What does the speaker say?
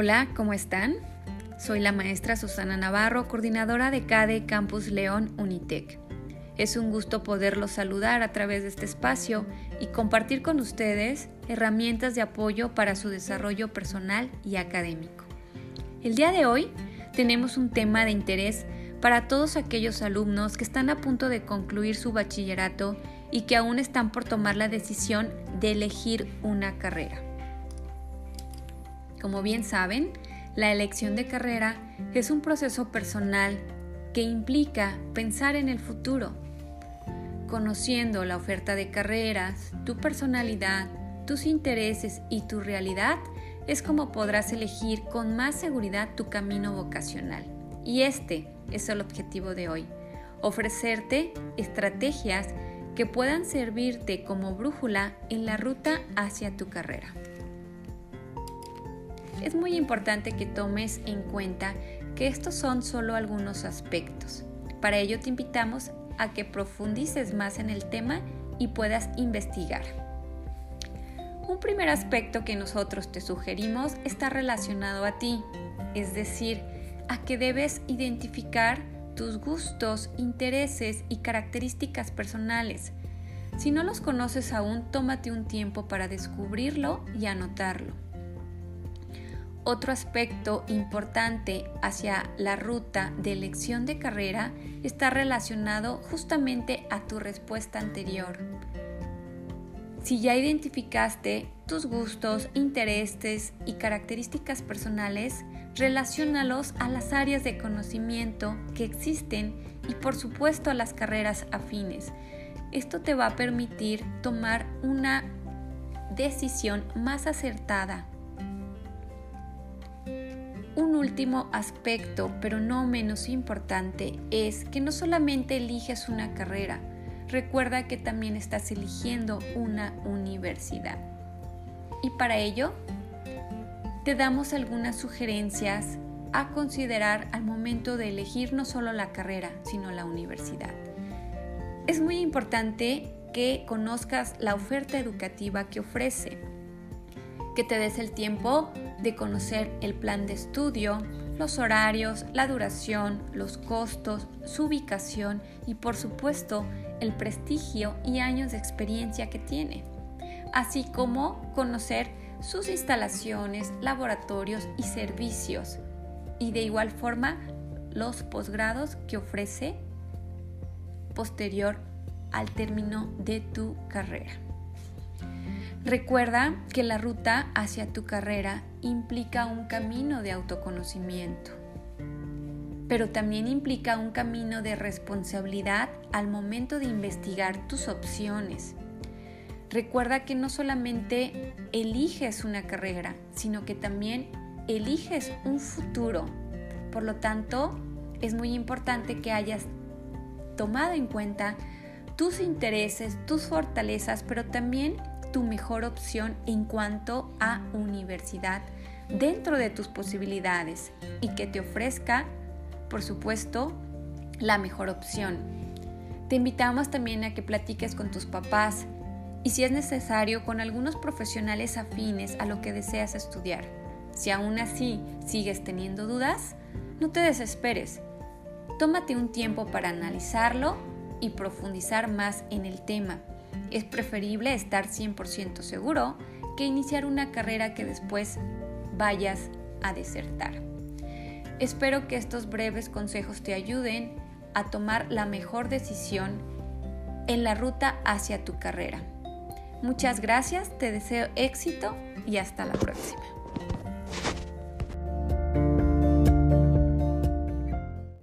Hola, ¿cómo están? Soy la maestra Susana Navarro, coordinadora de CADE Campus León Unitec. Es un gusto poderlos saludar a través de este espacio y compartir con ustedes herramientas de apoyo para su desarrollo personal y académico. El día de hoy tenemos un tema de interés para todos aquellos alumnos que están a punto de concluir su bachillerato y que aún están por tomar la decisión de elegir una carrera. Como bien saben, la elección de carrera es un proceso personal que implica pensar en el futuro. Conociendo la oferta de carreras, tu personalidad, tus intereses y tu realidad, es como podrás elegir con más seguridad tu camino vocacional. Y este es el objetivo de hoy, ofrecerte estrategias que puedan servirte como brújula en la ruta hacia tu carrera es muy importante que tomes en cuenta que estos son solo algunos aspectos. Para ello te invitamos a que profundices más en el tema y puedas investigar. Un primer aspecto que nosotros te sugerimos está relacionado a ti, es decir, a que debes identificar tus gustos, intereses y características personales. Si no los conoces aún, tómate un tiempo para descubrirlo y anotarlo. Otro aspecto importante hacia la ruta de elección de carrera está relacionado justamente a tu respuesta anterior. Si ya identificaste tus gustos, intereses y características personales, relacionalos a las áreas de conocimiento que existen y por supuesto a las carreras afines. Esto te va a permitir tomar una decisión más acertada último aspecto, pero no menos importante, es que no solamente eliges una carrera, recuerda que también estás eligiendo una universidad. Y para ello, te damos algunas sugerencias a considerar al momento de elegir no solo la carrera, sino la universidad. Es muy importante que conozcas la oferta educativa que ofrece que te des el tiempo de conocer el plan de estudio, los horarios, la duración, los costos, su ubicación y por supuesto el prestigio y años de experiencia que tiene, así como conocer sus instalaciones, laboratorios y servicios y de igual forma los posgrados que ofrece posterior al término de tu carrera. Recuerda que la ruta hacia tu carrera implica un camino de autoconocimiento, pero también implica un camino de responsabilidad al momento de investigar tus opciones. Recuerda que no solamente eliges una carrera, sino que también eliges un futuro. Por lo tanto, es muy importante que hayas tomado en cuenta tus intereses, tus fortalezas, pero también tu mejor opción en cuanto a universidad dentro de tus posibilidades y que te ofrezca, por supuesto, la mejor opción. Te invitamos también a que platiques con tus papás y si es necesario con algunos profesionales afines a lo que deseas estudiar. Si aún así sigues teniendo dudas, no te desesperes. Tómate un tiempo para analizarlo y profundizar más en el tema es preferible estar 100% seguro que iniciar una carrera que después vayas a desertar. Espero que estos breves consejos te ayuden a tomar la mejor decisión en la ruta hacia tu carrera. Muchas gracias, te deseo éxito y hasta la próxima.